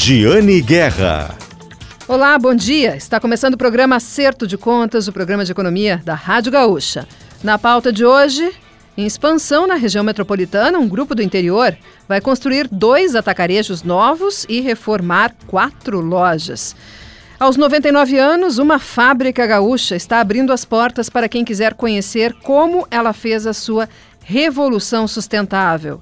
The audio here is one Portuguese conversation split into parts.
Giane Guerra. Olá, bom dia. Está começando o programa Acerto de Contas, o programa de economia da Rádio Gaúcha. Na pauta de hoje, em expansão na região metropolitana, um grupo do interior vai construir dois atacarejos novos e reformar quatro lojas. Aos 99 anos, uma fábrica gaúcha está abrindo as portas para quem quiser conhecer como ela fez a sua revolução sustentável.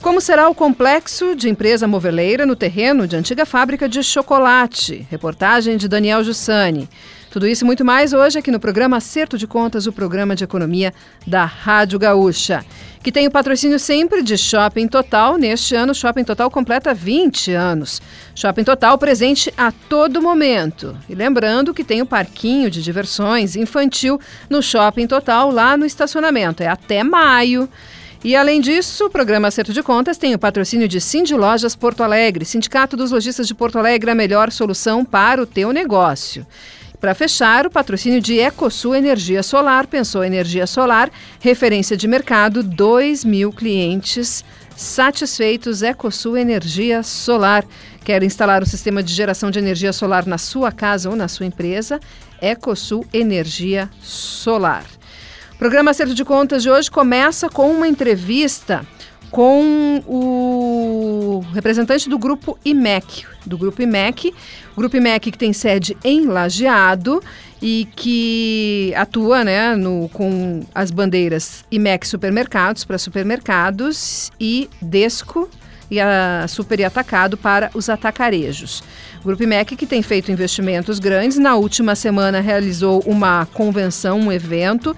Como será o complexo de empresa moveleira no terreno de antiga fábrica de chocolate? Reportagem de Daniel Jussani. Tudo isso e muito mais hoje aqui no programa Acerto de Contas, o programa de economia da Rádio Gaúcha, que tem o patrocínio sempre de Shopping Total. Neste ano, Shopping Total completa 20 anos. Shopping Total presente a todo momento. E lembrando que tem o parquinho de diversões infantil no Shopping Total, lá no estacionamento. É até maio. E além disso, o programa Acerto de Contas tem o patrocínio de Cindy Lojas Porto Alegre, Sindicato dos Lojistas de Porto Alegre, a melhor solução para o teu negócio. Para fechar, o patrocínio de Ecosul Energia Solar, pensou energia solar, referência de mercado, 2 mil clientes satisfeitos. Ecosul Energia Solar. Quer instalar um sistema de geração de energia solar na sua casa ou na sua empresa? Ecosul Energia Solar. O programa Acerto de Contas de hoje começa com uma entrevista com o representante do grupo IMEC, do grupo IMEC, grupo IMEC que tem sede em Lajeado e que atua né, no, com as bandeiras IMEC Supermercados para supermercados e Desco e a Super e Atacado para os atacarejos. O Grupo IMEC que tem feito investimentos grandes, na última semana realizou uma convenção, um evento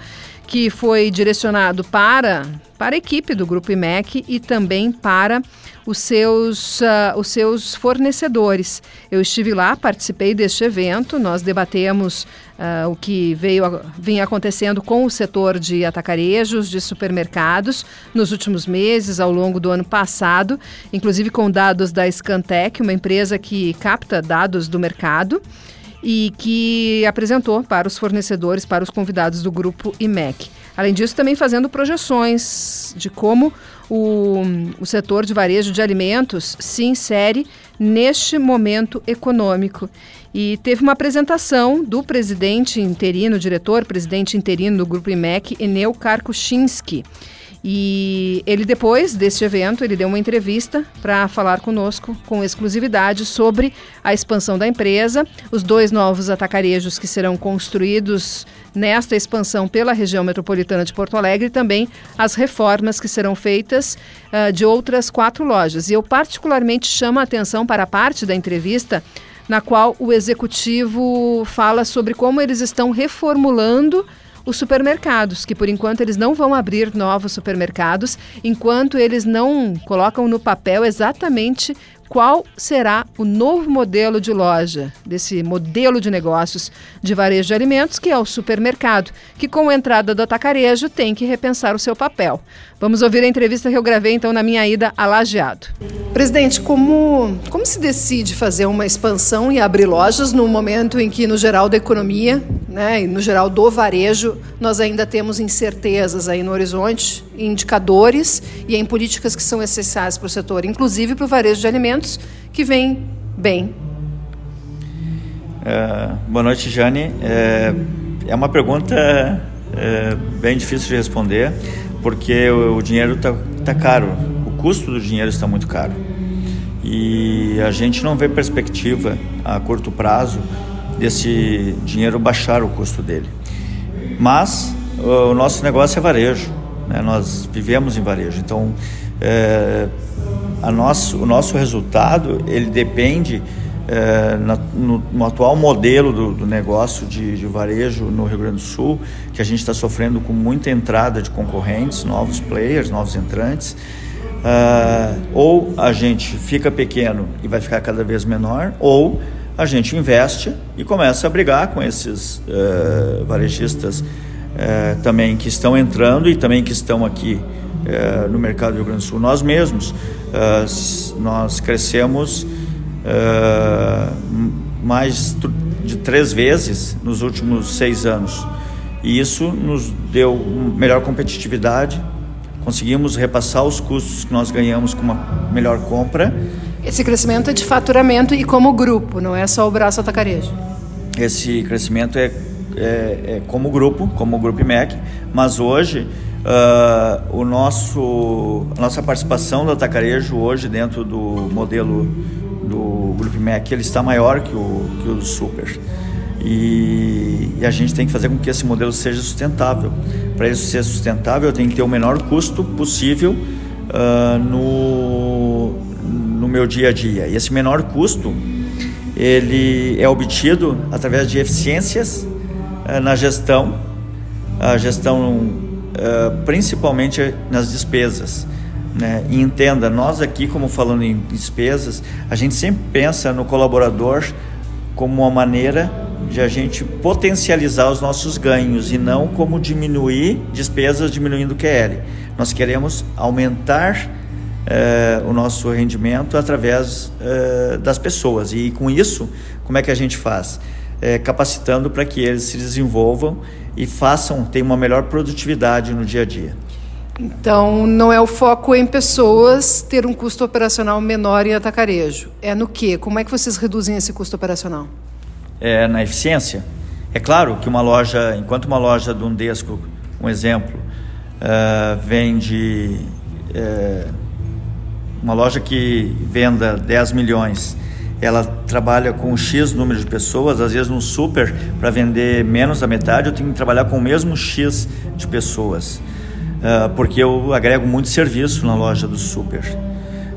que foi direcionado para, para a equipe do Grupo IMEC e também para os seus, uh, os seus fornecedores. Eu estive lá, participei deste evento, nós debatemos uh, o que veio vinha acontecendo com o setor de atacarejos, de supermercados, nos últimos meses, ao longo do ano passado, inclusive com dados da Scantec, uma empresa que capta dados do mercado e que apresentou para os fornecedores, para os convidados do grupo IMEC. Além disso, também fazendo projeções de como o, o setor de varejo de alimentos se insere neste momento econômico. E teve uma apresentação do presidente interino, diretor, presidente interino do Grupo IMEC, Enel Karkuchinski. E ele depois deste evento, ele deu uma entrevista para falar conosco com exclusividade sobre a expansão da empresa, os dois novos atacarejos que serão construídos nesta expansão pela região metropolitana de Porto Alegre e também as reformas que serão feitas uh, de outras quatro lojas. E eu particularmente chamo a atenção para a parte da entrevista na qual o executivo fala sobre como eles estão reformulando os supermercados, que por enquanto eles não vão abrir novos supermercados, enquanto eles não colocam no papel exatamente qual será o novo modelo de loja, desse modelo de negócios de varejo de alimentos, que é o supermercado, que com a entrada do atacarejo tem que repensar o seu papel. Vamos ouvir a entrevista que eu gravei então na minha ida a Lajeado. Presidente, como, como se decide fazer uma expansão e abrir lojas no momento em que, no geral da economia, né, e no geral do varejo, nós ainda temos incertezas aí no horizonte, indicadores e em políticas que são essenciais para o setor, inclusive para o varejo de alimentos, que vem bem? É, boa noite, Jane. É, é uma pergunta é, bem difícil de responder, porque o, o dinheiro está tá caro custo do dinheiro está muito caro. E a gente não vê perspectiva a curto prazo desse dinheiro baixar o custo dele. Mas o nosso negócio é varejo, né? nós vivemos em varejo, então é, a nosso, o nosso resultado ele depende é, na, no, no, atual modelo do, do negócio de, de, varejo no Rio Grande do Sul, que a gente está sofrendo com muita entrada de concorrentes, novos players, novos entrantes. Uh, ou a gente fica pequeno e vai ficar cada vez menor, ou a gente investe e começa a brigar com esses uh, varejistas uh, também que estão entrando e também que estão aqui no mercado do Rio Grande do Sul. Nós mesmos, nós crescemos mais de três vezes nos últimos seis anos. E isso nos deu melhor competitividade, conseguimos repassar os custos que nós ganhamos com uma melhor compra Esse crescimento é de faturamento e como grupo, não é só o braço atacarejo. Esse crescimento é, é, é como grupo, como o Grupo IMEC, mas hoje uh, o nosso, a nossa participação do atacarejo hoje dentro do modelo do Grupo IMEC ele está maior que o, que o do Super. E, e, a gente tem que fazer com que esse modelo seja sustentável. Para isso ser sustentável, tem que ter o menor custo possível uh, no, no meu dia a dia. E esse menor custo ele é obtido através de eficiências uh, na gestão, a gestão uh, principalmente nas despesas. Né? E entenda, nós aqui, como falando em despesas, a gente sempre pensa no colaborador como uma maneira de a gente potencializar os nossos ganhos e não como diminuir despesas diminuindo o QL. Nós queremos aumentar eh, o nosso rendimento através eh, das pessoas e com isso, como é que a gente faz? Eh, capacitando para que eles se desenvolvam e façam, tenham uma melhor produtividade no dia a dia. Então, não é o foco em pessoas ter um custo operacional menor em atacarejo. É no quê? Como é que vocês reduzem esse custo operacional? É na eficiência. É claro que uma loja, enquanto uma loja do Undesco, um exemplo, uh, vende uh, uma loja que venda 10 milhões, ela trabalha com X número de pessoas, às vezes no super, para vender menos da metade, eu tenho que trabalhar com o mesmo X de pessoas. Uh, porque eu agrego muito serviço na loja do super.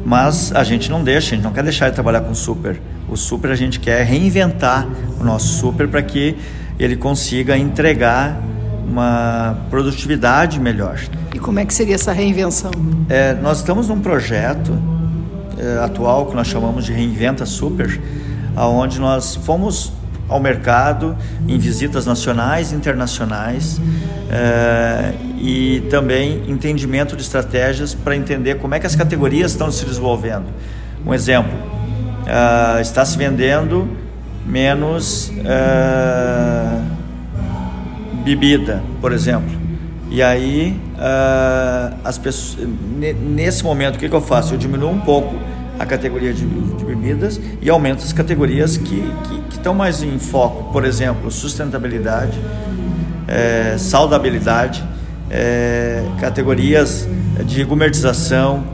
Mas a gente não deixa, a gente não quer deixar de trabalhar com super. O super a gente quer reinventar o nosso super para que ele consiga entregar uma produtividade melhor. E como é que seria essa reinvenção? É, nós estamos num projeto atual que nós chamamos de Reinventa Super, aonde nós fomos ao mercado em visitas nacionais e internacionais é, e também entendimento de estratégias para entender como é que as categorias estão se desenvolvendo. Um exemplo, uh, está se vendendo menos uh, bebida, por exemplo. E aí, uh, as pessoas, nesse momento, o que, que eu faço? Eu diminuo um pouco a categoria de, de bebidas e aumento as categorias que, que, que, estão mais em foco. Por exemplo, sustentabilidade, é, saudabilidade, é, categorias de gourmetização,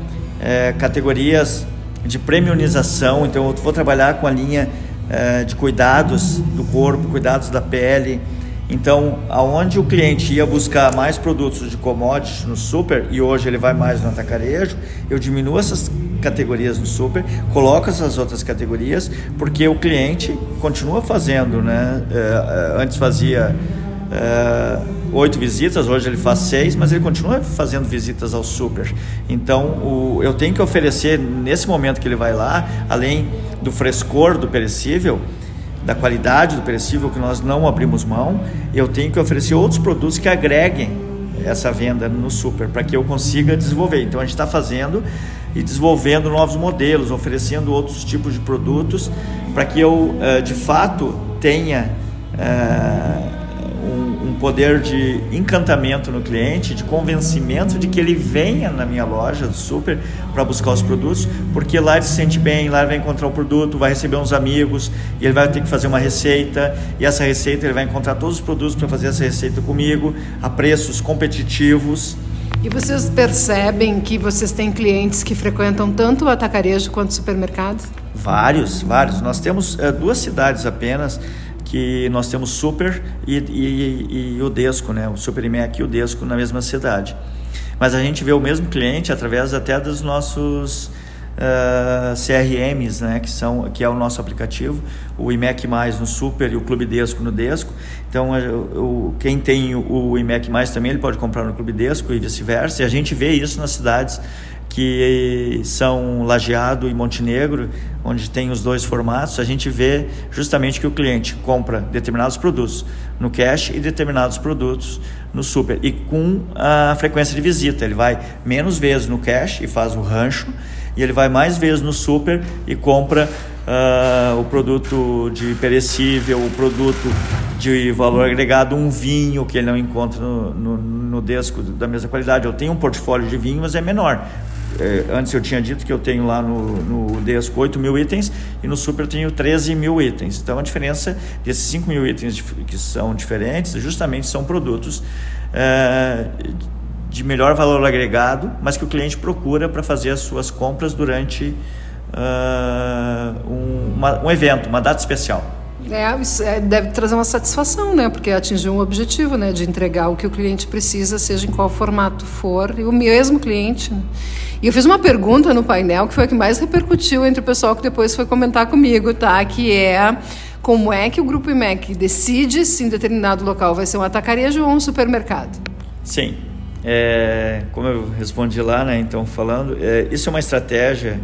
é, categorias de premiumização. Então, eu vou trabalhar com a linha de cuidados do corpo, cuidados da pele. Então, aonde o cliente ia buscar mais produtos de commodities no super e hoje ele vai mais no atacarejo, eu diminuo essas categorias no super, coloco essas outras categorias, porque o cliente continua fazendo, né? É, é antes fazia é, oito visitas, hoje ele faz seis, mas ele continua fazendo visitas ao super. Então, eu tenho que oferecer, nesse momento que ele vai lá, além do frescor do perecível, da qualidade do perecível que nós não abrimos mão, eu tenho que oferecer outros produtos que agreguem essa venda no super, para que eu consiga desenvolver. Então, a gente está fazendo e desenvolvendo novos modelos, oferecendo outros tipos de produtos, para que eu, eh, de fato, tenha eh, poder de encantamento no cliente, de convencimento de que ele venha na minha loja do super para buscar os produtos, porque lá ele se sente bem, lá ele vai encontrar o produto, vai receber uns amigos, e ele vai ter que fazer uma receita, e essa receita ele vai encontrar todos os produtos para fazer essa receita comigo, a preços competitivos. E vocês percebem que vocês têm clientes que frequentam tanto o atacarejo quanto o supermercado? Vários, vários. Nós temos é, duas cidades apenas que nós temos Super e, e, e o Desco, né? o Super IMEC e o Desco na mesma cidade. Mas a gente vê o mesmo cliente através até dos nossos uh, ah, CRMs, né? que, são, que é o nosso aplicativo, o IMEC Mais no Super e o Clube Desco no Desco. Então, quem tem o, o IMEC Mais também ele pode comprar no Clube Desco e vice-versa. E a gente vê isso nas cidades que são Lajeado e Montenegro, onde tem os dois formatos, a gente vê justamente que o cliente compra determinados produtos no cash e determinados produtos no super e com a frequência de visita, ele vai menos vezes no cash e faz o rancho e ele vai mais vezes no super e compra uh, o produto de perecível, o produto de valor agregado, um vinho que ele não encontra no, no, no Desco da mesma qualidade. Eu tenho um portfólio de vinho, mas é menor é, antes eu tinha dito que eu tenho lá no, no Desco 8 mil itens e no Super eu tenho 13 mil itens. Então a diferença desses 5 mil itens que são diferentes justamente são produtos é, de melhor valor agregado, mas que o cliente procura para fazer as suas compras durante uh, um, uma, um evento, uma data especial. É, é, deve trazer uma satisfação, né? Porque atingiu um objetivo, né? De entregar o que o cliente precisa, seja em qual formato for, e o mesmo cliente. Né? E eu fiz uma pergunta no painel que foi a que mais repercutiu entre o pessoal que depois foi comentar comigo, tá? Que é como é que o Grupo IMEC decide se em determinado local vai ser um atacarejo ou um supermercado? Sim. É, como eu respondi lá, né? Então, falando, é, isso é uma estratégia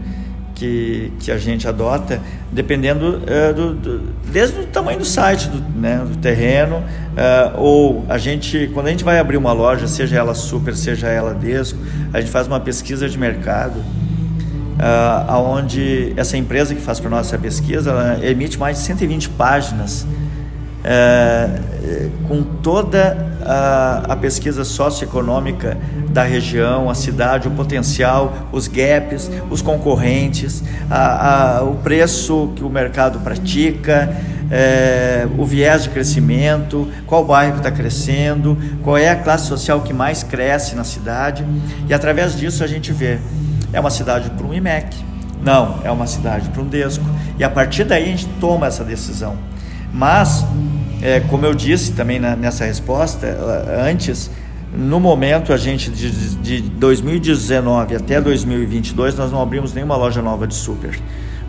que, que a gente adota, dependendo uh, do, do, desde o tamanho do site, do, né, do terreno, uh, ou a gente, quando a gente vai abrir uma loja, seja ela super, seja ela desco, a gente faz uma pesquisa de mercado, uh, aonde essa empresa que faz para nós essa pesquisa, ela emite mais de 120 páginas com toda a, a pesquisa socioeconômica da região, a cidade, o potencial, os gaps, os concorrentes, a, a, o preço que o mercado pratica, é, o viés de crescimento, qual bairro está crescendo, qual é a classe social que mais cresce na cidade. E através disso a gente vê, é uma cidade para um IMEC, não, é uma cidade para um DESCO. E a partir daí a gente toma essa decisão. Mas, é, como eu disse também na, nessa resposta, antes, no momento, a gente de, de 2019 até 2022, nós não abrimos nenhuma loja nova de super,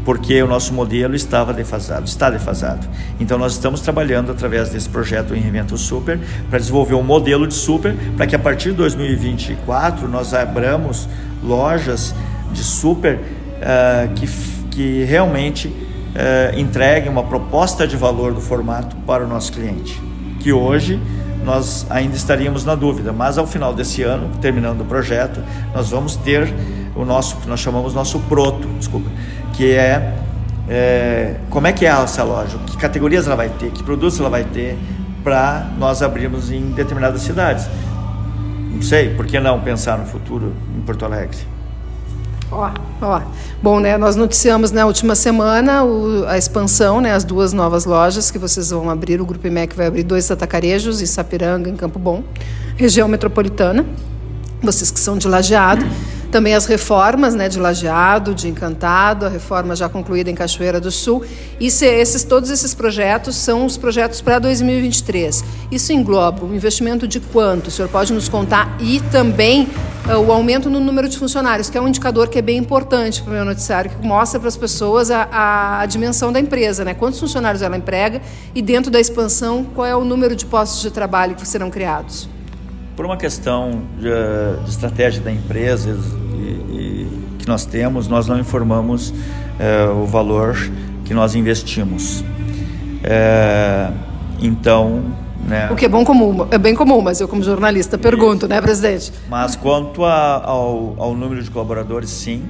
porque o nosso modelo estava defasado, está defasado. Então, nós estamos trabalhando através desse projeto em Reinvento Super para desenvolver um modelo de super para que a partir de 2024 nós abramos lojas de super uh, que, que realmente entreguem uma proposta de valor do formato para o nosso cliente, que hoje nós ainda estaríamos na dúvida, mas ao final desse ano, terminando o projeto, nós vamos ter o nosso, que nós chamamos nosso proto, desculpa, que é, é como é que é essa loja, que categorias ela vai ter, que produtos ela vai ter para nós abrirmos em determinadas cidades. Não sei, por que não pensar no futuro em Porto Alegre? Ó, ó. Bom, né, nós noticiamos na última semana o, a expansão, né, as duas novas lojas que vocês vão abrir. O Grupo IMEC vai abrir dois atacarejos em Sapiranga, em Campo Bom, região metropolitana. Vocês que são de Lajeado. Também as reformas né, de Lajeado, de Encantado, a reforma já concluída em Cachoeira do Sul. Se esses, todos esses projetos são os projetos para 2023. Isso engloba o investimento de quanto? O senhor pode nos contar? E também uh, o aumento no número de funcionários, que é um indicador que é bem importante para o meu noticiário, que mostra para as pessoas a, a, a, dimensão da empresa, né? quantos funcionários ela emprega e dentro da expansão, qual é o número de postos de trabalho que serão criados por uma questão de, de estratégia da empresa e, e, que nós temos, nós não informamos é, o valor que nós investimos. É, então, né, o que é bom comum, é bem comum, mas eu como jornalista pergunto, né, presidente? Mas quanto a, ao, ao número de colaboradores, sim.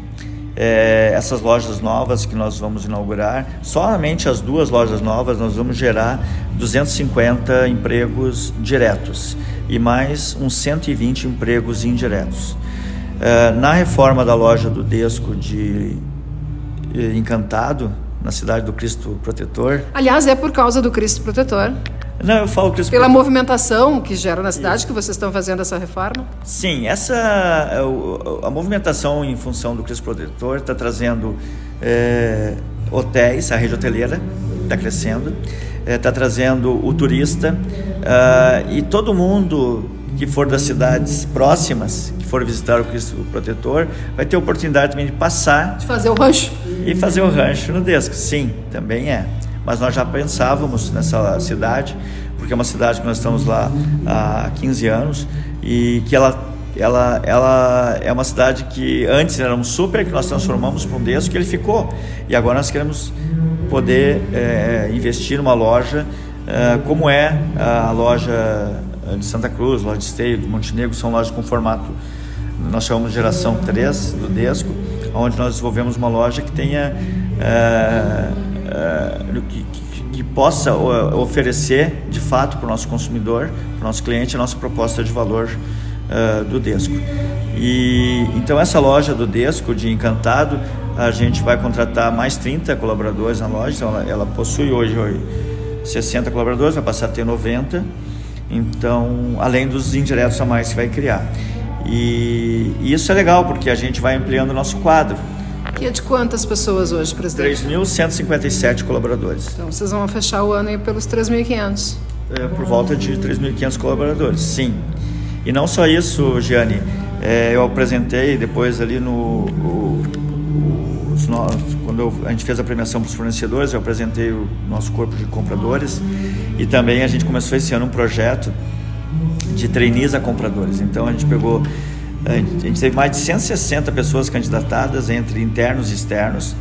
É, essas lojas novas que nós vamos inaugurar, somente as duas lojas novas nós vamos gerar 250 empregos diretos e mais uns 120 empregos indiretos. É, na reforma da loja do Desco de Encantado, na cidade do Cristo Protetor. Aliás, é por causa do Cristo Protetor. Não, eu falo Cristo Pela movimentação que gera na cidade Isso. que vocês estão fazendo essa reforma? Sim, essa a movimentação em função do Cristo Protetor está trazendo é, hotéis, a rede hoteleira está crescendo está é, trazendo o turista uh, e todo mundo que for das cidades próximas, que for visitar o Cristo Protetor, vai ter a oportunidade também de passar. De fazer o rancho. E fazer o rancho no Desco. Sim, também é. Mas nós já pensávamos nessa cidade, porque é uma cidade que nós estamos lá há 15 anos e que ela ela, ela é uma cidade que antes era um super, que nós transformamos para um desco, que ele ficou. E agora nós queremos poder é, investir numa loja é, como é a loja de Santa Cruz, loja de Esteio, do Montenegro, são lojas com formato, nós chamamos de geração 3 do Desco, onde nós desenvolvemos uma loja que tenha é, é que, que, que, possa oferecer de fato para o nosso consumidor, para o nosso cliente, a nossa proposta de valor uh, do Desco. E então essa loja do Desco de Encantado, a gente vai contratar mais 30 colaboradores na loja, então ela, ela possui hoje 60 colaboradores, vai passar a ter 90. Então, além dos indiretos a mais que vai criar. E, e isso é legal porque a gente vai ampliando o nosso quadro. E é de quantas pessoas hoje, presidente? 3.157 colaboradores. Então vocês vão fechar o ano aí pelos 3.500. É, por volta de 3.500 colaboradores, sim. E não só isso, Gianni. É, eu apresentei depois ali no. O, os, quando eu, a gente fez a premiação para os fornecedores, eu apresentei o nosso corpo de compradores e também a gente começou esse ano um projeto de trainees a compradores. Então a gente pegou a gente teve mais de 160 pessoas candidatadas entre internos e externos,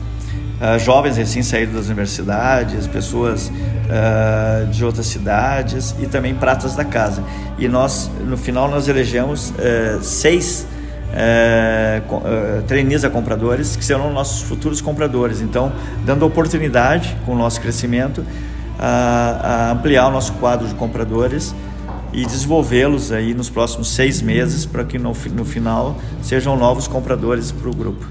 uh, jovens recém-saídos das universidades, pessoas uh, de outras cidades e também pratas da casa. E nós, no final, nós elegemos uh, seis uh, trainees a compradores que serão nossos futuros compradores. Então, dando oportunidade com o nosso crescimento a, a ampliar o nosso quadro de compradores e desenvolvê-los aí nos próximos seis meses para que no, no final sejam novos compradores para o grupo.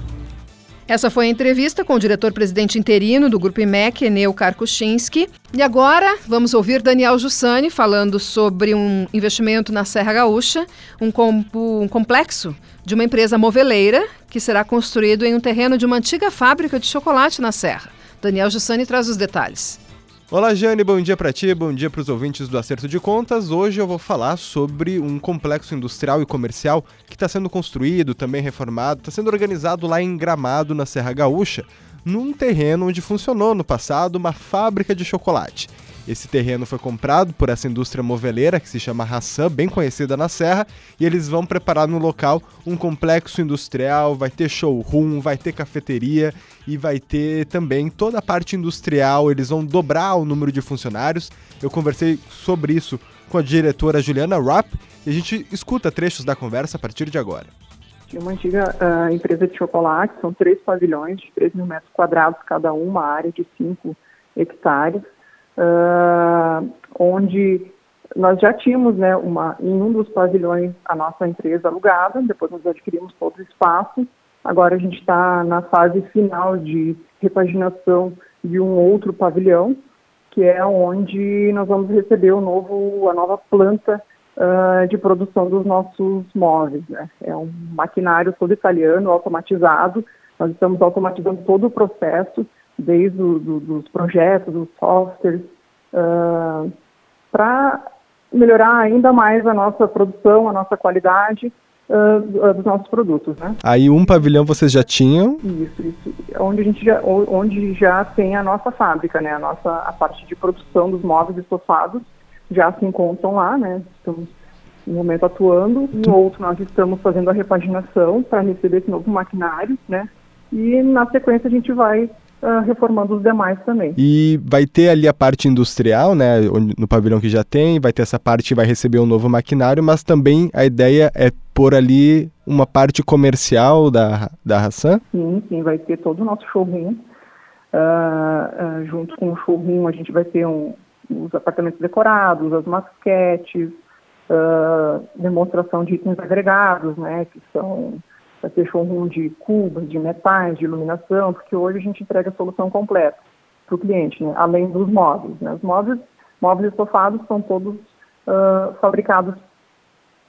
Essa foi a entrevista com o diretor-presidente interino do Grupo IMEC, Eneu Karkuchinski. E agora vamos ouvir Daniel Jussani falando sobre um investimento na Serra Gaúcha, um, um complexo de uma empresa moveleira que será construído em um terreno de uma antiga fábrica de chocolate na Serra. Daniel Jussani traz os detalhes. Olá, Jane, bom dia para ti, bom dia para os ouvintes do Acerto de Contas. Hoje eu vou falar sobre um complexo industrial e comercial que está sendo construído, também reformado, está sendo organizado lá em Gramado, na Serra Gaúcha, num terreno onde funcionou no passado uma fábrica de chocolate. Esse terreno foi comprado por essa indústria moveleira que se chama Hassan, bem conhecida na Serra, e eles vão preparar no local um complexo industrial, vai ter showroom, vai ter cafeteria e vai ter também toda a parte industrial. Eles vão dobrar o número de funcionários. Eu conversei sobre isso com a diretora Juliana Rapp e a gente escuta trechos da conversa a partir de agora. Tinha uma antiga uh, empresa de chocolate, são três pavilhões de 3 mil metros quadrados cada um, uma área de 5 hectares uh, onde nós já tínhamos né, uma, em um dos pavilhões a nossa empresa alugada, depois nós adquirimos todo o espaço. Agora a gente está na fase final de repaginação de um outro pavilhão, que é onde nós vamos receber o novo, a nova planta uh, de produção dos nossos móveis. Né? É um maquinário todo italiano, automatizado. Nós estamos automatizando todo o processo desde o, do, dos projetos, dos softwares, uh, para melhorar ainda mais a nossa produção, a nossa qualidade uh, dos nossos produtos. Né? Aí um pavilhão vocês já tinham? Isso, isso. Onde a gente já, onde já tem a nossa fábrica, né? A nossa a parte de produção dos móveis estofados já se encontram lá, né? Estamos no momento atuando. Em outro nós estamos fazendo a repaginação para receber esse novo maquinário, né? E na sequência a gente vai uh, reformando os demais também. E vai ter ali a parte industrial, né, no pavilhão que já tem, vai ter essa parte vai receber um novo maquinário, mas também a ideia é pôr ali uma parte comercial da, da Hassan? Sim, sim, vai ter todo o nosso showroom. Uh, uh, junto com o showroom a gente vai ter um, os apartamentos decorados, as maquetes, uh, demonstração de itens agregados, né, que são showroom de cubas, de metais, de iluminação, porque hoje a gente entrega a solução completa para o cliente, né? além dos móveis. Né? Os móveis, móveis estofados são todos uh, fabricados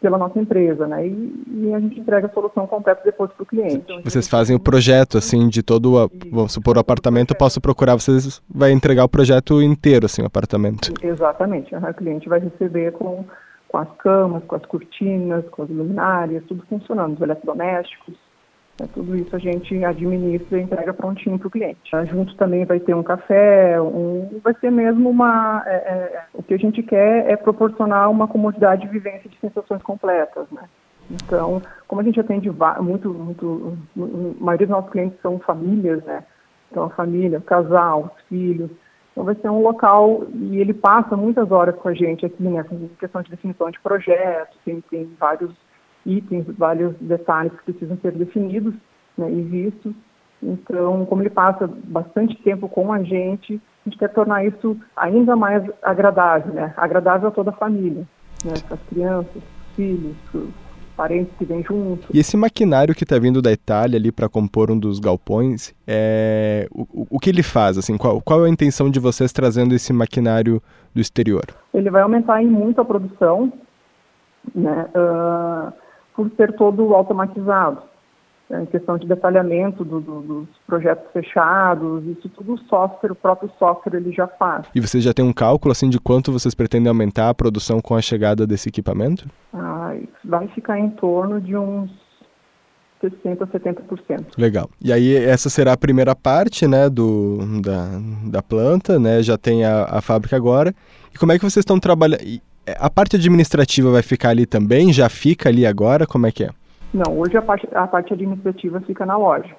pela nossa empresa, né? E, e, a gente entrega a solução completa depois para o cliente. Então, vocês fazem o projeto, assim, de todo, a, vamos supor, o apartamento, eu posso procurar, vocês vai entregar o projeto inteiro, assim, o apartamento. Exatamente, o cliente vai receber com com as camas, com as cortinas, com as luminárias, tudo funcionando, os eletrodomésticos. Né, tudo isso a gente administra e entrega prontinho para o cliente. Junto também vai ter um café, um, vai ser mesmo uma. É, é, o que a gente quer é proporcionar uma comodidade de vivência de sensações completas, né? Então, como a gente atende muito, muito, a maioria dos nossos clientes são famílias, né? Então, a família, o casal, os filhos, então vai ser um local e ele passa muitas horas com a gente aqui, né, com questão de definição de projetos, tem, tem vários itens, vários detalhes que precisam ser definidos né, e vistos. Então, como ele passa bastante tempo com a gente, a gente quer tornar isso ainda mais agradável, né, agradável a toda a família, né, as crianças, filhos, parentes que vêm junto. E esse maquinário que está vindo da Itália ali para compor um dos galpões, é... o, o que ele faz? Assim, qual, qual é a intenção de vocês trazendo esse maquinário do exterior? Ele vai aumentar em muito a produção, né, uh, por ser todo automatizado. É, em questão de detalhamento do, do, dos projetos fechados, isso tudo o software, o próprio software ele já faz. E vocês já têm um cálculo assim de quanto vocês pretendem aumentar a produção com a chegada desse equipamento? Ah, vai ficar em torno de uns 60%, 70%. Legal. E aí essa será a primeira parte, né, do, da, da planta, né, já tem a, a fábrica agora. E como é que vocês estão trabalhando? A parte administrativa vai ficar ali também? Já fica ali agora? Como é que é? Não, hoje a parte, a parte administrativa fica na loja.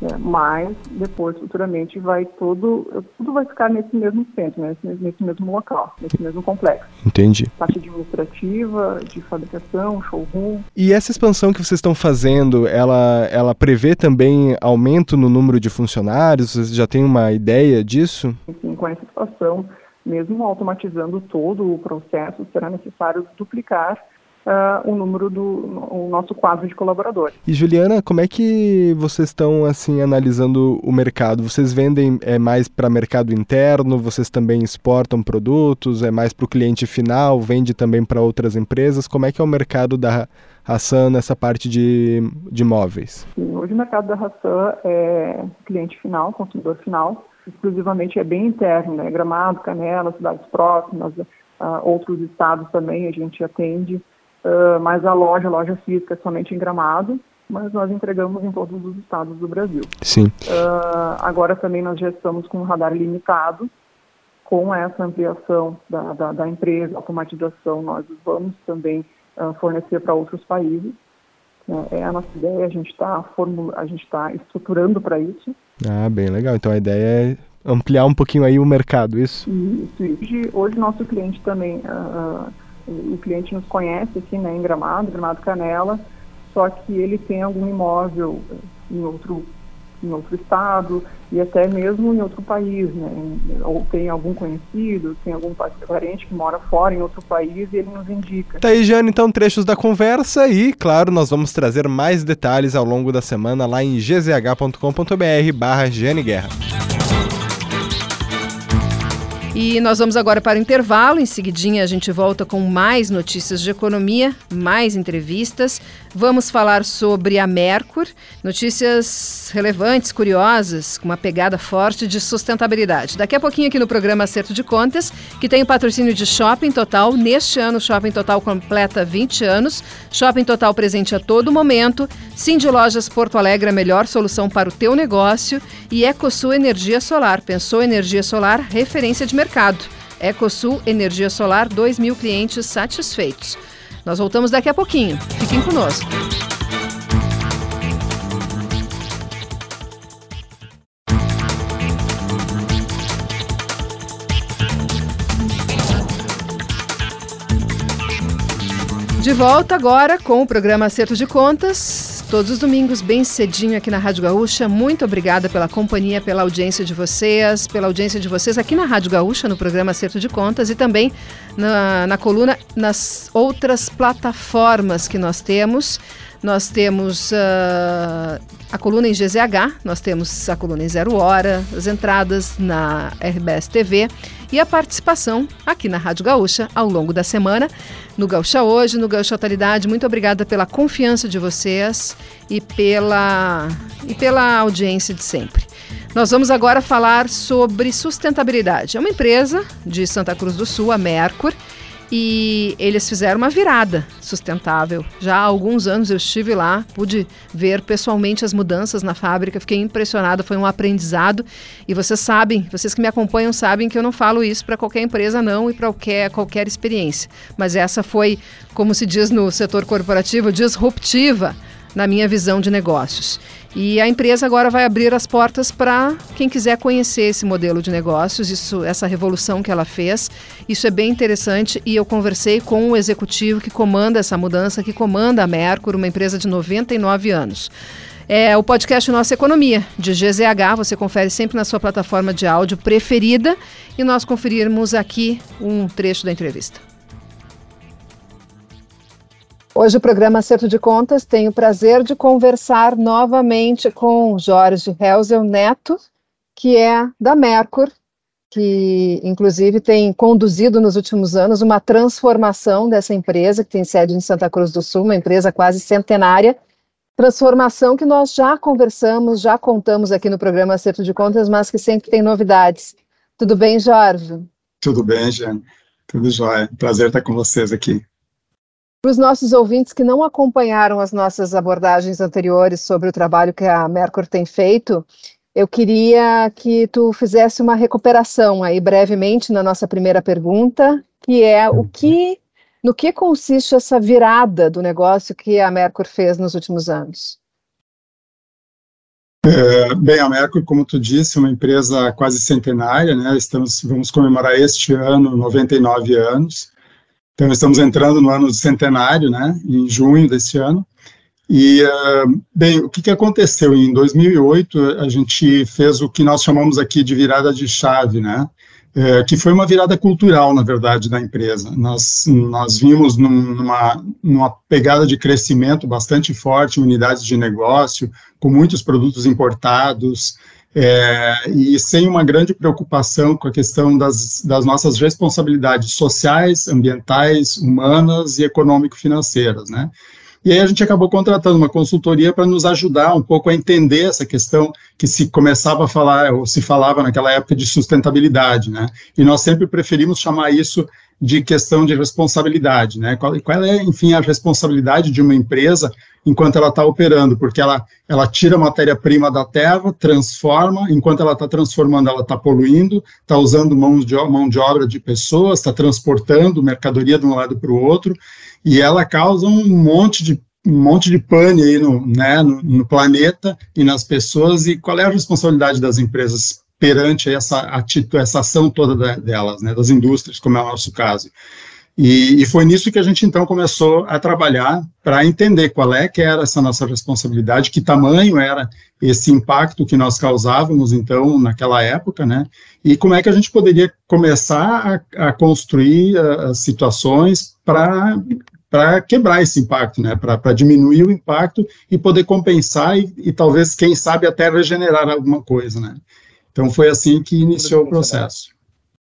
Né? Mas depois, futuramente, vai todo, tudo vai ficar nesse mesmo centro, né? nesse, nesse mesmo local, nesse mesmo complexo. Entendi. Parte administrativa, de fabricação, showroom. E essa expansão que vocês estão fazendo, ela, ela prevê também aumento no número de funcionários? Vocês já têm uma ideia disso? Sim, com essa expansão, mesmo automatizando todo o processo, será necessário duplicar uh, o número do o nosso quadro de colaboradores. E Juliana, como é que vocês estão assim analisando o mercado? Vocês vendem é mais para mercado interno? Vocês também exportam produtos? É mais para o cliente final? Vende também para outras empresas? Como é que é o mercado da Hassan nessa parte de, de móveis? Sim, hoje o mercado da Hassan é cliente final, consumidor final, exclusivamente é bem interno, né? Gramado, Canela, cidades próximas, uh, outros estados também a gente atende. Uh, mas a loja, a loja física é somente em Gramado, mas nós entregamos em todos os estados do Brasil. Sim. Uh, agora também nós já estamos com um radar limitado, com essa ampliação da, da, da empresa, automatização, nós vamos também uh, fornecer para outros países. Né? É a nossa ideia, a gente está está estruturando para isso. Ah, bem legal. Então a ideia é ampliar um pouquinho aí o mercado, isso? Isso. isso. Hoje, hoje nosso cliente também uh, o cliente nos conhece aqui né, em Gramado, Gramado Canela, só que ele tem algum imóvel em outro, em outro estado e até mesmo em outro país, né? Ou tem algum conhecido, tem algum parente que mora fora em outro país e ele nos indica. Tá aí, Jane, então trechos da conversa e, claro, nós vamos trazer mais detalhes ao longo da semana lá em gzh.com.br barra Guerra. E nós vamos agora para o intervalo. Em seguidinha a gente volta com mais notícias de economia, mais entrevistas. Vamos falar sobre a Mercur, notícias relevantes, curiosas, com uma pegada forte de sustentabilidade. Daqui a pouquinho aqui no programa Acerto de Contas, que tem o patrocínio de Shopping Total. Neste ano, Shopping Total completa 20 anos. Shopping Total presente a todo momento. Cindy Lojas Porto Alegre, a melhor solução para o teu negócio. E EcoSul Energia Solar. Pensou energia solar, referência de mercado mercado. Ecosul Energia Solar, 2 mil clientes satisfeitos. Nós voltamos daqui a pouquinho. Fiquem conosco. De volta agora com o programa Acerto de Contas todos os domingos, bem cedinho aqui na Rádio Gaúcha. Muito obrigada pela companhia, pela audiência de vocês, pela audiência de vocês aqui na Rádio Gaúcha, no programa Acerto de Contas e também na, na coluna nas outras plataformas que nós temos. Nós temos uh, a coluna em GZH, nós temos a coluna em Zero Hora, as entradas na RBS TV e a participação aqui na Rádio Gaúcha ao longo da semana, no Gaúcha Hoje, no Gaúcha Atualidade. Muito obrigada pela confiança de vocês e pela, e pela audiência de sempre. Nós vamos agora falar sobre sustentabilidade. É uma empresa de Santa Cruz do Sul, a Mercur, e eles fizeram uma virada sustentável. Já há alguns anos eu estive lá, pude ver pessoalmente as mudanças na fábrica, fiquei impressionada, foi um aprendizado. E vocês sabem, vocês que me acompanham sabem que eu não falo isso para qualquer empresa não e para qualquer, qualquer experiência. Mas essa foi, como se diz no setor corporativo, disruptiva na minha visão de negócios. E a empresa agora vai abrir as portas para quem quiser conhecer esse modelo de negócios, isso, essa revolução que ela fez. Isso é bem interessante e eu conversei com o executivo que comanda essa mudança, que comanda a Mercur, uma empresa de 99 anos. É o podcast Nossa Economia, de GZH. Você confere sempre na sua plataforma de áudio preferida e nós conferirmos aqui um trecho da entrevista. Hoje o programa Acerto de Contas tem o prazer de conversar novamente com Jorge Helzel Neto, que é da Mercur, que inclusive tem conduzido nos últimos anos uma transformação dessa empresa, que tem sede em Santa Cruz do Sul, uma empresa quase centenária, transformação que nós já conversamos, já contamos aqui no programa Acerto de Contas, mas que sempre tem novidades. Tudo bem, Jorge? Tudo bem, Jane. Tudo jóia. Prazer estar com vocês aqui. Para os nossos ouvintes que não acompanharam as nossas abordagens anteriores sobre o trabalho que a Mercur tem feito, eu queria que tu fizesse uma recuperação aí brevemente na nossa primeira pergunta, que é o que, no que consiste essa virada do negócio que a Mercur fez nos últimos anos? É, bem, a Mercur, como tu disse, é uma empresa quase centenária, né? Estamos, vamos comemorar este ano 99 anos. Então, estamos entrando no ano centenário, né, em junho desse ano. E, uh, bem, o que, que aconteceu? Em 2008, a gente fez o que nós chamamos aqui de virada de chave, né? É, que foi uma virada cultural, na verdade, da empresa. Nós, nós vimos num, numa, numa pegada de crescimento bastante forte, unidades de negócio, com muitos produtos importados, é, e sem uma grande preocupação com a questão das, das nossas responsabilidades sociais, ambientais, humanas e econômico-financeiras, né? E aí a gente acabou contratando uma consultoria para nos ajudar um pouco a entender essa questão que se começava a falar, ou se falava naquela época de sustentabilidade, né? E nós sempre preferimos chamar isso de questão de responsabilidade, né? Qual, qual é, enfim, a responsabilidade de uma empresa enquanto ela está operando, porque ela, ela tira matéria-prima da terra, transforma, enquanto ela está transformando, ela está poluindo, está usando mão de, mão de obra de pessoas, está transportando mercadoria de um lado para o outro, e ela causa um monte de um monte de pane aí no, né, no, no, planeta e nas pessoas, e qual é a responsabilidade das empresas perante essa, atitude, essa ação toda delas, né, das indústrias, como é o nosso caso. E, e, foi nisso que a gente então começou a trabalhar para entender qual é que era essa nossa responsabilidade, que tamanho era esse impacto que nós causávamos então naquela época, né? E como é que a gente poderia começar a, a construir uh, situações para para quebrar esse impacto, né? Para diminuir o impacto e poder compensar e, e talvez quem sabe até regenerar alguma coisa, né? Então foi assim que iniciou o processo.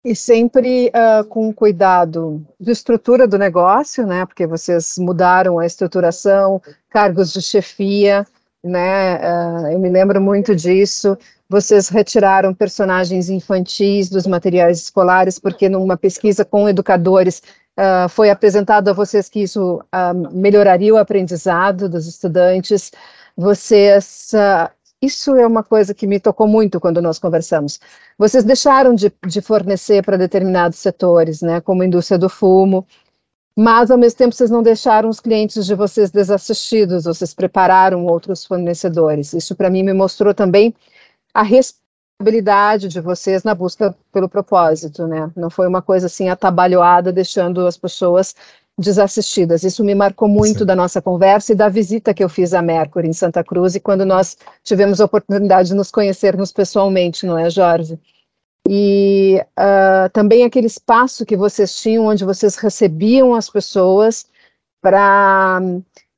E sempre uh, com cuidado de estrutura do negócio, né? Porque vocês mudaram a estruturação, cargos de chefia, né? Uh, eu me lembro muito disso. Vocês retiraram personagens infantis dos materiais escolares, porque numa pesquisa com educadores uh, foi apresentado a vocês que isso melhoraria o aprendizado dos estudantes. Vocês isso é uma coisa que me tocou muito quando nós conversamos. Vocês deixaram de, de fornecer para determinados setores, né, como a indústria do fumo, mas ao mesmo tempo vocês não deixaram os clientes de vocês desassistidos, vocês prepararam outros fornecedores. Isso para mim me mostrou também a responsabilidade de vocês na busca pelo propósito, né? Não foi uma coisa assim atabalhoada, deixando as pessoas desassistidas. Isso me marcou muito Sim. da nossa conversa e da visita que eu fiz à Mercury em Santa Cruz e quando nós tivemos a oportunidade de nos conhecermos pessoalmente, não é, Jorge? E uh, também aquele espaço que vocês tinham, onde vocês recebiam as pessoas para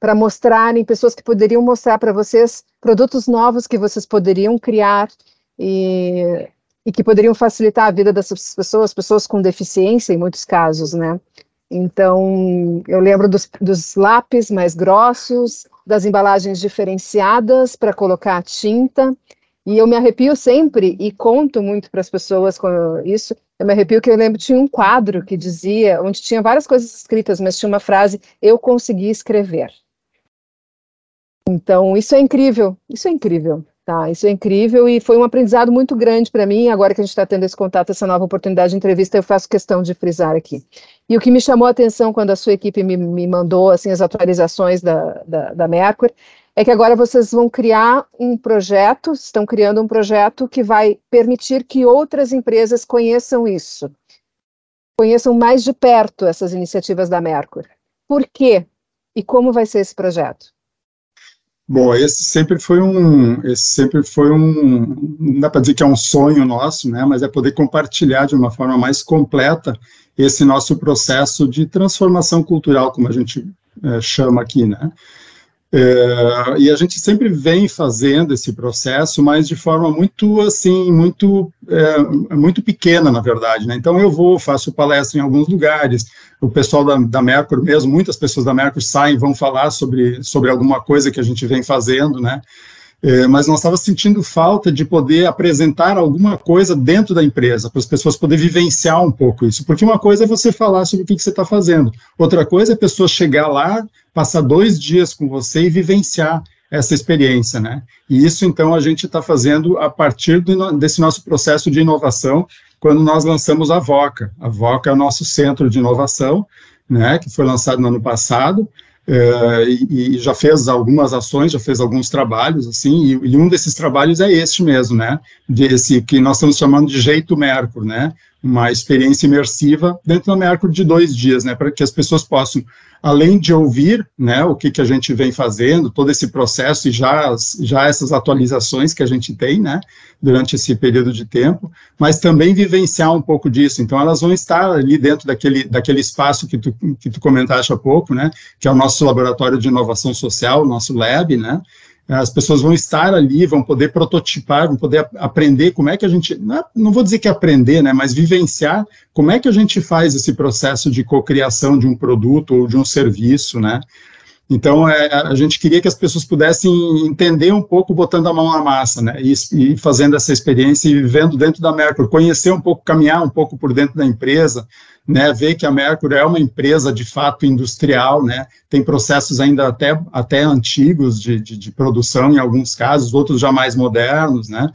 para mostrarem pessoas que poderiam mostrar para vocês produtos novos que vocês poderiam criar e, e que poderiam facilitar a vida dessas pessoas, pessoas com deficiência em muitos casos, né? Então, eu lembro dos, dos lápis mais grossos, das embalagens diferenciadas para colocar a tinta, e eu me arrepio sempre e conto muito para as pessoas isso. Eu me arrepio que eu lembro tinha um quadro que dizia, onde tinha várias coisas escritas, mas tinha uma frase: "Eu consegui escrever". Então, isso é incrível. Isso é incrível. Tá, isso é incrível e foi um aprendizado muito grande para mim. Agora que a gente está tendo esse contato, essa nova oportunidade de entrevista, eu faço questão de frisar aqui. E o que me chamou a atenção quando a sua equipe me, me mandou assim as atualizações da, da, da Mercury é que agora vocês vão criar um projeto, estão criando um projeto que vai permitir que outras empresas conheçam isso, conheçam mais de perto essas iniciativas da Mercury. Por quê? E como vai ser esse projeto? Bom, esse sempre foi um, esse sempre foi um, não dá para dizer que é um sonho nosso, né, mas é poder compartilhar de uma forma mais completa esse nosso processo de transformação cultural, como a gente é, chama aqui, né? É, e a gente sempre vem fazendo esse processo, mas de forma muito assim, muito é, muito pequena, na verdade. Né? Então eu vou, faço palestra em alguns lugares. O pessoal da, da Mercury mesmo, muitas pessoas da Mercury saem, vão falar sobre sobre alguma coisa que a gente vem fazendo, né? É, mas nós estávamos sentindo falta de poder apresentar alguma coisa dentro da empresa, para as pessoas poderem vivenciar um pouco isso. Porque uma coisa é você falar sobre o que, que você está fazendo, outra coisa é a pessoa chegar lá, passar dois dias com você e vivenciar essa experiência, né? E isso, então, a gente está fazendo a partir do, desse nosso processo de inovação, quando nós lançamos a VOCA. A VOCA é o nosso centro de inovação, né, que foi lançado no ano passado, é, e, e, já fez algumas ações, já fez alguns trabalhos, assim, e, e, um desses trabalhos é este mesmo, né, desse que nós estamos chamando de jeito Mercur, né, uma experiência imersiva dentro da Mercur de dois dias, né, para que as pessoas possam além de ouvir, né, o que, que a gente vem fazendo, todo esse processo e já, já essas atualizações que a gente tem, né, durante esse período de tempo, mas também vivenciar um pouco disso. Então, elas vão estar ali dentro daquele, daquele espaço que tu, que tu comentaste há pouco, né, que é o nosso laboratório de inovação social, nosso lab, né, as pessoas vão estar ali, vão poder prototipar, vão poder aprender como é que a gente, é, não vou dizer que aprender, né, mas vivenciar como é que a gente faz esse processo de cocriação de um produto ou de um serviço, né, então, é, a gente queria que as pessoas pudessem entender um pouco botando a mão na massa, né, e, e, fazendo essa experiência e vivendo dentro da Mercury, conhecer um pouco, caminhar um pouco por dentro da empresa, né, ver que a Mercury é uma empresa de fato industrial, né, tem processos ainda até, até antigos de, de, de produção em alguns casos, outros já mais modernos, né,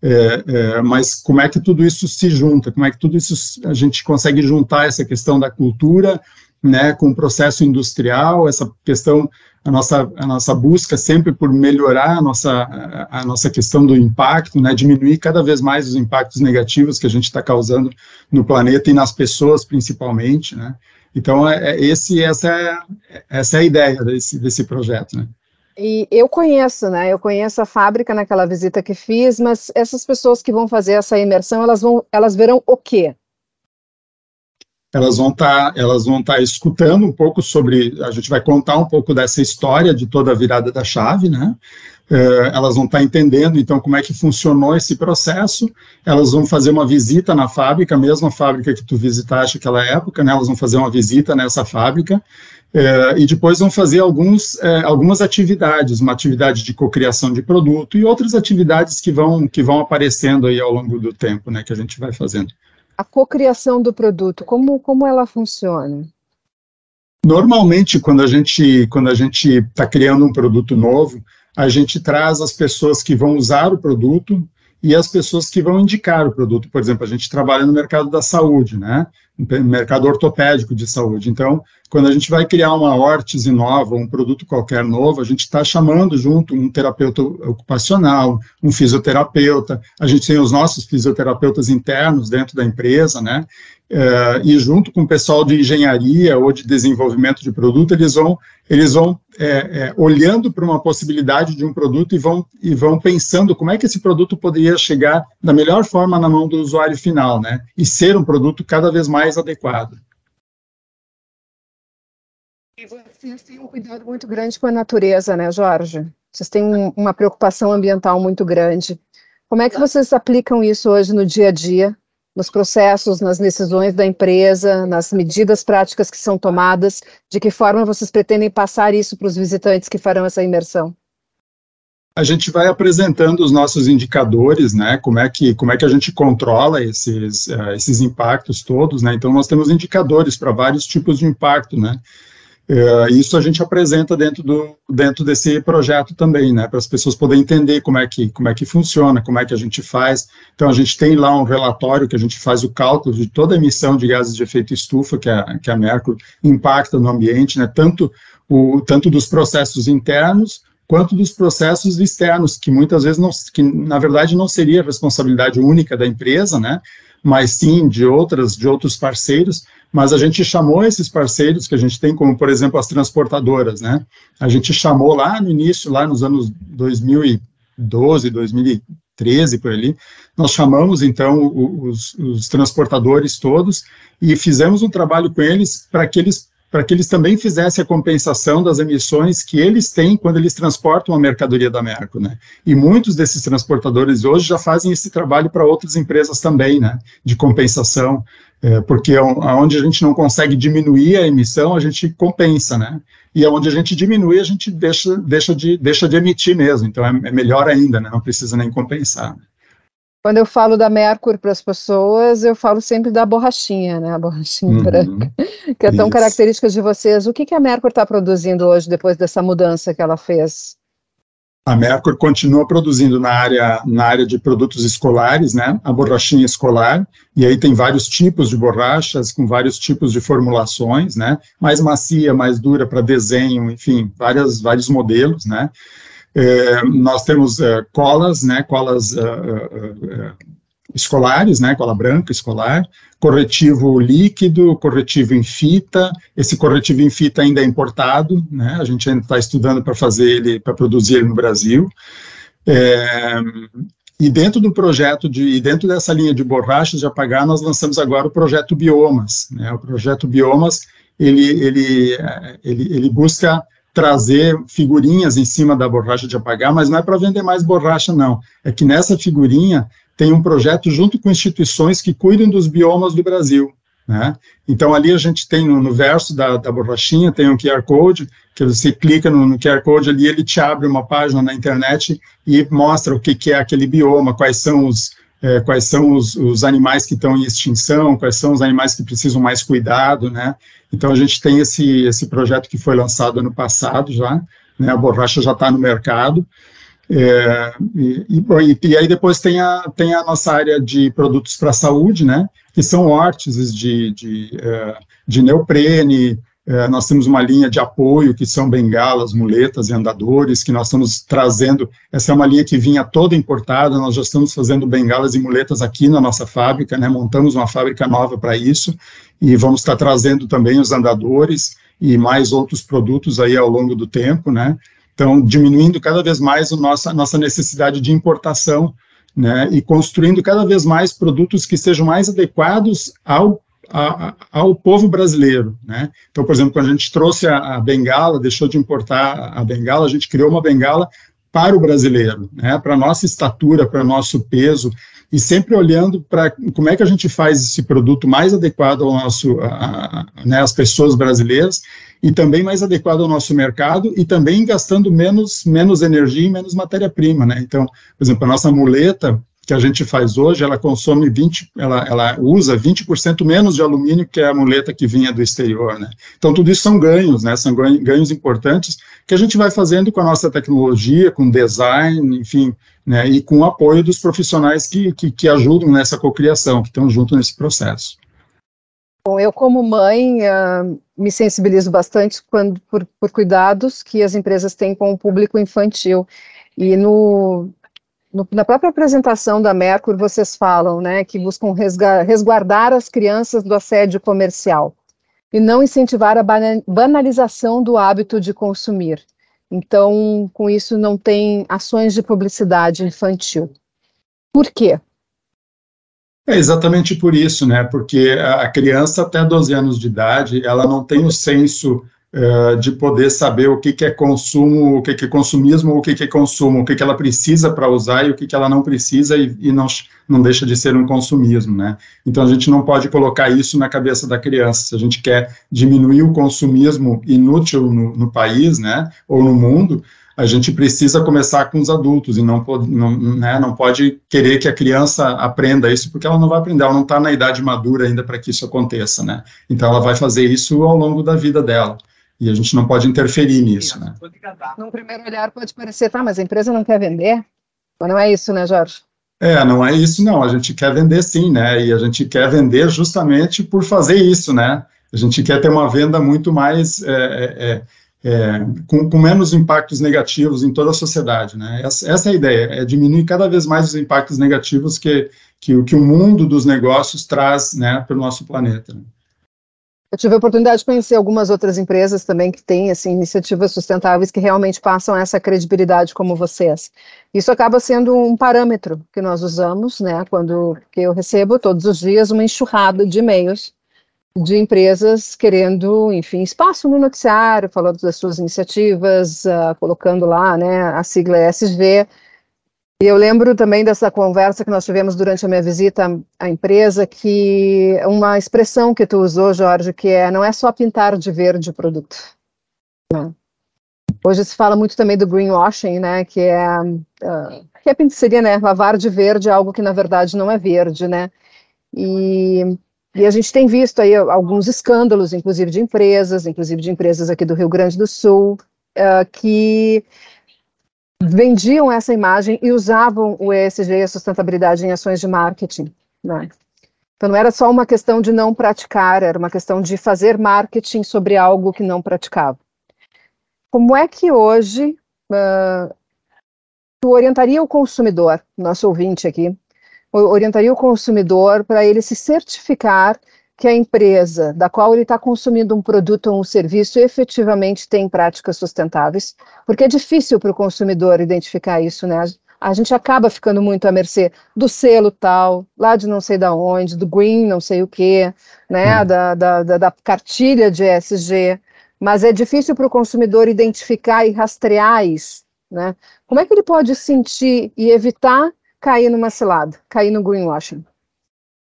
é, é, mas como é que tudo isso se junta, como é que tudo isso a gente consegue juntar essa questão da cultura, né, com o processo industrial, essa questão, a nossa, a nossa busca sempre por melhorar a nossa, a, nossa questão do impacto, né, diminuir cada vez mais os impactos negativos que a gente está causando no planeta e nas pessoas principalmente, né. Então, é, é, esse, essa, é, essa é a ideia desse, desse projeto, né. E eu conheço, né? Eu conheço a fábrica naquela visita que fiz, mas essas pessoas que vão fazer essa imersão, elas vão, elas verão o quê? Elas vão estar tá, elas vão tá escutando um pouco sobre a gente vai contar um pouco dessa história de toda a virada da chave né? É, elas vão estar tá entendendo então como é que funcionou esse processo. Elas vão fazer uma visita na fábrica a mesma fábrica que tu visitaste naquela época né? Elas vão fazer uma visita nessa fábrica é, e depois vão fazer alguns, é, algumas atividades, uma atividade de cocriação de produto e outras atividades que vão, que vão aparecendo aí ao longo do tempo, né, que a gente vai fazendo a cocriação do produto, como, como ela funciona? Normalmente, quando a gente quando a gente está criando um produto novo, a gente traz as pessoas que vão usar o produto e as pessoas que vão indicar o produto. Por exemplo, a gente trabalha no mercado da saúde, né? Mercado ortopédico de saúde. Então, quando a gente vai criar uma órtese nova, um produto qualquer novo, a gente está chamando junto um terapeuta ocupacional, um fisioterapeuta, a gente tem os nossos fisioterapeutas internos dentro da empresa, né? Uh, e junto com o pessoal de engenharia ou de desenvolvimento de produto, eles vão, eles vão é, é, olhando para uma possibilidade de um produto e vão, e vão pensando como é que esse produto poderia chegar da melhor forma na mão do usuário final, né? E ser um produto cada vez mais adequado. E vocês têm um cuidado muito grande com a natureza, né, Jorge? Vocês têm um, uma preocupação ambiental muito grande. Como é que vocês aplicam isso hoje no dia a dia nos processos, nas decisões da empresa, nas medidas práticas que são tomadas, de que forma vocês pretendem passar isso para os visitantes que farão essa imersão? A gente vai apresentando os nossos indicadores, né? Como é que como é que a gente controla esses uh, esses impactos todos, né? Então nós temos indicadores para vários tipos de impacto, né? Uh, isso a gente apresenta dentro, do, dentro desse projeto também, né, para as pessoas poderem entender como é, que, como é que funciona, como é que a gente faz. Então, a gente tem lá um relatório que a gente faz o cálculo de toda a emissão de gases de efeito estufa que a, que a Mercury impacta no ambiente, né, tanto, o, tanto dos processos internos quanto dos processos externos, que muitas vezes, não, que na verdade não seria responsabilidade única da empresa, né, mas sim de outras, de outros parceiros, mas a gente chamou esses parceiros que a gente tem, como por exemplo as transportadoras, né? A gente chamou lá no início, lá nos anos 2012, 2013, por ali, nós chamamos então os, os transportadores todos e fizemos um trabalho com eles para que eles para que eles também fizessem a compensação das emissões que eles têm quando eles transportam a mercadoria da Merco, né? E muitos desses transportadores hoje já fazem esse trabalho para outras empresas também, né? De compensação, é, porque onde a gente não consegue diminuir a emissão, a gente compensa, né? E onde a gente diminui, a gente deixa, deixa, de, deixa de emitir mesmo, então é, é melhor ainda, né? Não precisa nem compensar. Né? Quando eu falo da Mercury para as pessoas, eu falo sempre da borrachinha, né? A borrachinha uhum. branca, que é tão Isso. característica de vocês. O que, que a Mercury está produzindo hoje, depois dessa mudança que ela fez? A Mercury continua produzindo na área, na área de produtos escolares, né? A borrachinha escolar, e aí tem vários tipos de borrachas, com vários tipos de formulações, né? Mais macia, mais dura para desenho, enfim, várias, vários modelos, né? É, nós temos é, colas, né, colas é, escolares, né, cola branca escolar, corretivo líquido, corretivo em fita, esse corretivo em fita ainda é importado, né, a gente ainda está estudando para fazer ele, para produzir ele no Brasil, é, e dentro do projeto de, e dentro dessa linha de borrachas de apagar, nós lançamos agora o projeto Biomas, né, o projeto Biomas, ele, ele, ele, ele busca trazer figurinhas em cima da borracha de apagar, mas não é para vender mais borracha, não. É que nessa figurinha tem um projeto junto com instituições que cuidam dos biomas do Brasil. Né? Então, ali a gente tem no, no verso da, da, borrachinha, tem um QR Code, que você clica no, no, QR Code ali, ele te abre uma página na internet e mostra o que, que é aquele bioma, quais são os, é, quais são os, os, animais que estão em extinção, quais são os animais que precisam mais cuidado, né? Então a gente tem esse, esse projeto que foi lançado ano passado já, né? A borracha já está no mercado. É, e, e, e, aí depois tem a, tem a nossa área de produtos para a saúde, né? Que são órtices de, de, é, de neoprene, é, nós temos uma linha de apoio, que são bengalas, muletas e andadores, que nós estamos trazendo. Essa é uma linha que vinha toda importada, nós já estamos fazendo bengalas e muletas aqui na nossa fábrica, né, montamos uma fábrica nova para isso, e vamos estar trazendo também os andadores e mais outros produtos aí ao longo do tempo, né. Então, diminuindo cada vez mais a nossa, nossa necessidade de importação, né, e construindo cada vez mais produtos que sejam mais adequados ao a, ao povo brasileiro, né? Então, por exemplo, quando a gente trouxe a, a, bengala, deixou de importar a bengala, a gente criou uma bengala para o brasileiro, né? Para nossa estatura, para nosso peso e sempre olhando para como é que a gente faz esse produto mais adequado ao nosso, a, a, né, às pessoas brasileiras e também mais adequado ao nosso mercado e também gastando menos, menos energia e menos matéria-prima, né? Então, por exemplo, a nossa muleta, que a gente faz hoje, ela consome 20, ela, ela usa 20% menos de alumínio que a muleta que vinha do exterior, né? Então, tudo isso são ganhos, né? São ganhos importantes que a gente vai fazendo com a nossa tecnologia, com design, enfim, né? E com o apoio dos profissionais que, que, que ajudam nessa cocriação, que estão junto nesse processo. Bom, eu como mãe uh, me sensibilizo bastante quando, por, por cuidados que as empresas têm com o público infantil. E no, no, na própria apresentação da Mercury, vocês falam né, que buscam resguardar as crianças do assédio comercial e não incentivar a banalização do hábito de consumir. Então, com isso, não tem ações de publicidade infantil. Por quê? É exatamente por isso, né? Porque a criança até 12 anos de idade, ela não tem o senso uh, de poder saber o que, que é consumo, o que, que é consumismo, o que, que é consumo, o que, que ela precisa para usar e o que, que ela não precisa e, e, não, não deixa de ser um consumismo, né? Então a gente não pode colocar isso na cabeça da criança. Se a gente quer diminuir o consumismo inútil no, no país, né, ou no mundo, a gente precisa começar com os adultos e não, não, né, não pode querer que a criança aprenda isso, porque ela não vai aprender, ela não está na idade madura ainda para que isso aconteça, né? Então ela vai fazer isso ao longo da vida dela. E a gente não pode interferir nisso, né? Num primeiro olhar pode parecer, tá, mas a empresa não quer vender? Mas não é isso, né, Jorge? É, não é isso, não. A gente quer vender sim, né? E a gente quer vender justamente por fazer isso, né? A gente quer ter uma venda muito mais. É, é, é, é com, com, menos impactos negativos em toda a sociedade, né? Essa, essa, é a ideia, é diminuir cada vez mais os impactos negativos que, que, que o mundo dos negócios traz, né, para o nosso planeta. Né? Eu tive a oportunidade de conhecer algumas outras empresas também que têm assim, iniciativas sustentáveis que realmente passam essa credibilidade como vocês. Isso acaba sendo um parâmetro que nós usamos, né, quando que eu recebo todos os dias uma enxurrada de e-mails de empresas querendo, enfim, espaço no noticiário, falando das suas iniciativas, uh, colocando lá, né, a sigla ESG. E eu lembro também dessa conversa que nós tivemos durante a minha visita à empresa, que uma expressão que tu usou, Jorge, que é não é só pintar de verde o produto. Não. Hoje se fala muito também do greenwashing, né, que é, uh, que é, seria, né, lavar de verde algo que na verdade não é verde, né, e e a gente tem visto aí alguns escândalos, inclusive de empresas, inclusive de empresas aqui do Rio Grande do Sul, uh, que vendiam essa imagem e usavam o ESG e a sustentabilidade em ações de marketing. Né? Então não era só uma questão de não praticar, era uma questão de fazer marketing sobre algo que não praticava. Como é que hoje uh, tu orientaria o consumidor, nosso ouvinte aqui, orientaria o consumidor para ele se certificar que a empresa da qual ele está consumindo um produto ou um serviço efetivamente tem práticas sustentáveis, porque é difícil para o consumidor identificar isso, né? A gente acaba ficando muito à mercê do selo tal, lá de não sei da onde, do green não sei o que, né? Hum. Da, da, da, da cartilha de ESG, mas é difícil para o consumidor identificar e rastrear isso, né? Como é que ele pode sentir e evitar cair numa cilada, cair no greenwashing?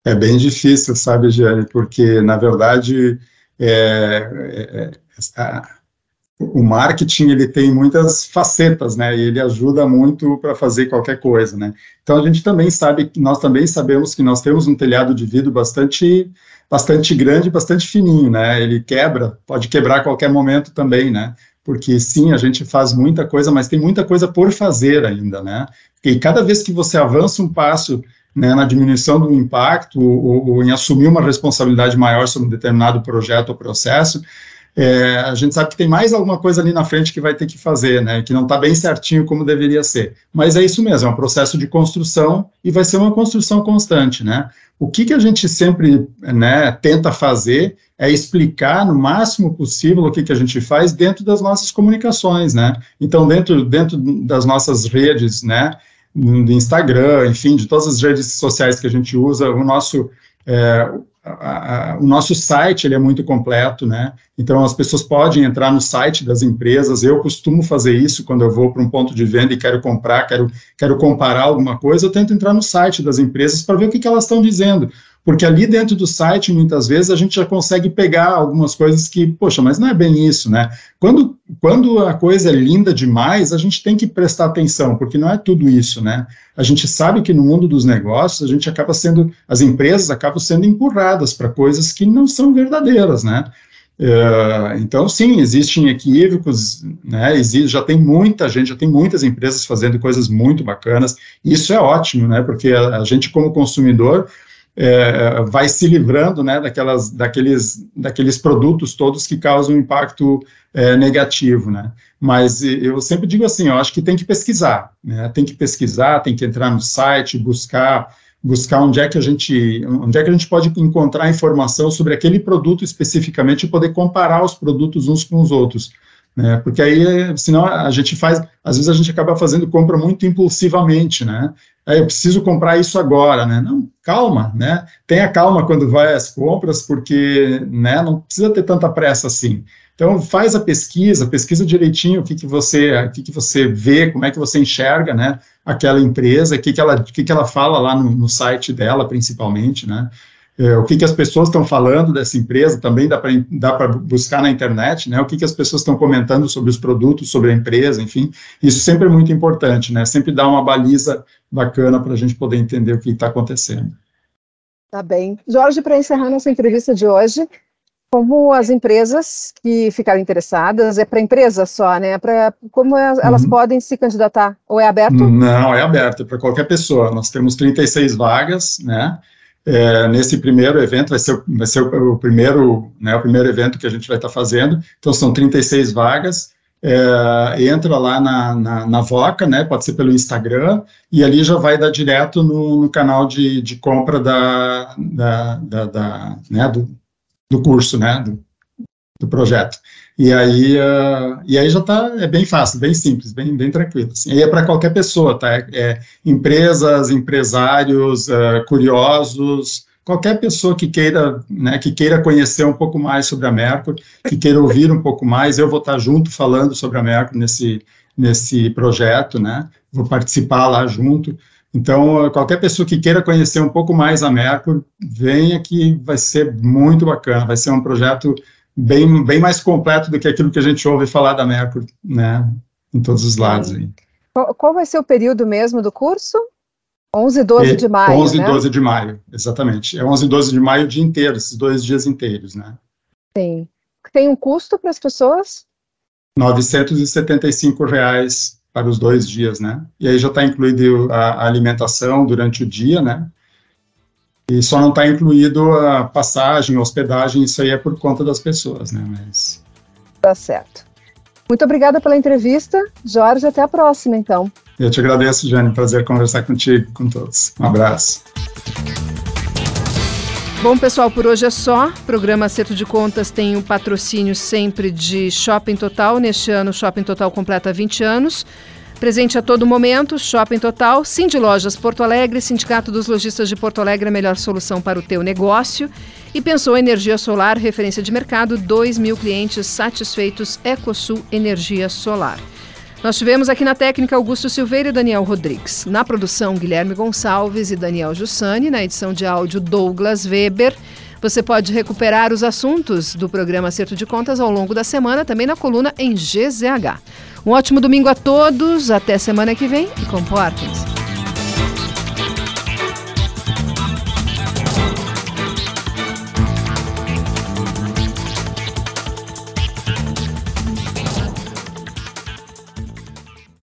É bem difícil, sabe, Giane, porque, na verdade, é, é, é, a, o marketing ele tem muitas facetas, né, e ele ajuda muito para fazer qualquer coisa, né. Então, a gente também sabe, nós também sabemos que nós temos um telhado de vidro bastante, bastante grande, bastante fininho, né, ele quebra, pode quebrar a qualquer momento também, né, porque sim, a gente faz muita coisa, mas tem muita coisa por fazer ainda, né? E cada vez que você avança um passo né, na diminuição do impacto ou, ou, em assumir uma responsabilidade maior sobre um determinado projeto ou processo, é, a gente sabe que tem mais alguma coisa ali na frente que vai ter que fazer, né, que não está bem certinho como deveria ser. Mas é isso mesmo, é um processo de construção e vai ser uma construção constante, né. O que, que a gente sempre né, tenta fazer é explicar no máximo possível o que, que a gente faz dentro das nossas comunicações, né. Então, dentro, dentro das nossas redes, né, do Instagram, enfim, de todas as redes sociais que a gente usa, o nosso, é, a, a, o nosso site ele é muito completo, né? Então as pessoas podem entrar no site das empresas. Eu costumo fazer isso quando eu vou para um ponto de venda e quero comprar, quero, quero comparar alguma coisa, eu tento entrar no site das empresas para ver o que, que elas estão dizendo porque ali dentro do site, muitas vezes, a gente já consegue pegar algumas coisas que, poxa, mas não é bem isso, né? Quando, quando a coisa é linda demais, a gente tem que prestar atenção, porque não é tudo isso, né? A gente sabe que no mundo dos negócios, a gente acaba sendo, as empresas acabam sendo empurradas para coisas que não são verdadeiras, né? Uh, então, sim, existem equívocos, né, existe, já tem muita gente, já tem muitas empresas fazendo coisas muito bacanas, isso é ótimo, né, porque a, a gente como consumidor, é, vai se livrando né, daquelas, daqueles, daqueles produtos todos que causam impacto é, negativo, né? Mas eu sempre digo assim, eu acho que tem que pesquisar, né? Tem que pesquisar, tem que entrar no site, buscar buscar onde é que a gente onde é que a gente pode encontrar informação sobre aquele produto especificamente e poder comparar os produtos uns com os outros né? Porque aí, senão a gente faz, às vezes a gente acaba fazendo compra muito impulsivamente, né? Aí eu preciso comprar isso agora, né? Não, calma, né? Tenha calma quando vai às compras, porque, né? Não precisa ter tanta pressa assim. Então faz a pesquisa, pesquisa direitinho o que, que você, o que, que você vê, como é que você enxerga, né? Aquela empresa, o que, que ela, o que, que ela fala lá no, no site dela, principalmente, né? É, o que, que as pessoas estão falando dessa empresa, também dá para buscar na internet, né, o que, que as pessoas estão comentando sobre os produtos, sobre a empresa, enfim, isso sempre é muito importante, né, sempre dá uma baliza bacana para a gente poder entender o que está acontecendo. Tá bem. Jorge, para encerrar nossa entrevista de hoje, como as empresas que ficaram interessadas, é para empresa só, né? Pra, como elas uhum. podem se candidatar? Ou é aberto? Não, é aberto, é para qualquer pessoa. Nós temos 36 vagas, né? É, nesse primeiro evento, vai ser, vai ser o, primeiro, né, o primeiro evento que a gente vai estar fazendo, então são 36 vagas, é, entra lá na, na, na, Voca, né, pode ser pelo Instagram, e ali já vai dar direto no, no canal de, de compra da, da, da, da né, do, do curso, né, do, do projeto. E aí, uh, e aí já está é bem fácil, bem simples, bem, bem tranquilo. Assim. E é para qualquer pessoa, tá? É, é empresas, empresários, uh, curiosos, qualquer pessoa que queira, né, que queira conhecer um pouco mais sobre a Mercury, que queira ouvir um pouco mais, eu vou estar junto falando sobre a Mercury nesse, nesse projeto, né, vou participar lá junto. Então, qualquer pessoa que queira conhecer um pouco mais a Mercury, venha que vai ser muito bacana, vai ser um projeto bem, bem mais completo do que aquilo que a gente ouve falar da Mercury, né, em todos os lados. Aí. Qual, vai ser o período mesmo do curso? 11 e 12 de maio, 11 e né? 12 de maio, exatamente. É 11 e 12 de maio o dia inteiro, esses dois dias inteiros, né? Sim. Tem um custo para as pessoas? 975 reais para os dois dias, né? E aí já está incluído a, a, alimentação durante o dia, né? E só não está incluído a passagem, hospedagem, isso aí é por conta das pessoas, né? Mas... Tá certo. Muito obrigada pela entrevista, Jorge. Até a próxima, então. Eu te agradeço, Jane. Prazer conversar contigo, com todos. Um abraço. Bom, pessoal, por hoje é só. O programa Acerto de Contas tem o um patrocínio sempre de Shopping Total. Neste ano, o Shopping Total completa 20 anos. Presente a todo momento, Shopping Total, Cindy Lojas Porto Alegre, Sindicato dos Lojistas de Porto Alegre, a melhor solução para o teu negócio. E pensou Energia Solar, referência de mercado, 2 mil clientes satisfeitos, Ecosul Energia Solar. Nós tivemos aqui na técnica Augusto Silveira e Daniel Rodrigues. Na produção, Guilherme Gonçalves e Daniel Jussani. Na edição de áudio, Douglas Weber. Você pode recuperar os assuntos do programa Acerto de Contas ao longo da semana, também na coluna em GZH. Um ótimo domingo a todos, até semana que vem e comportem-se.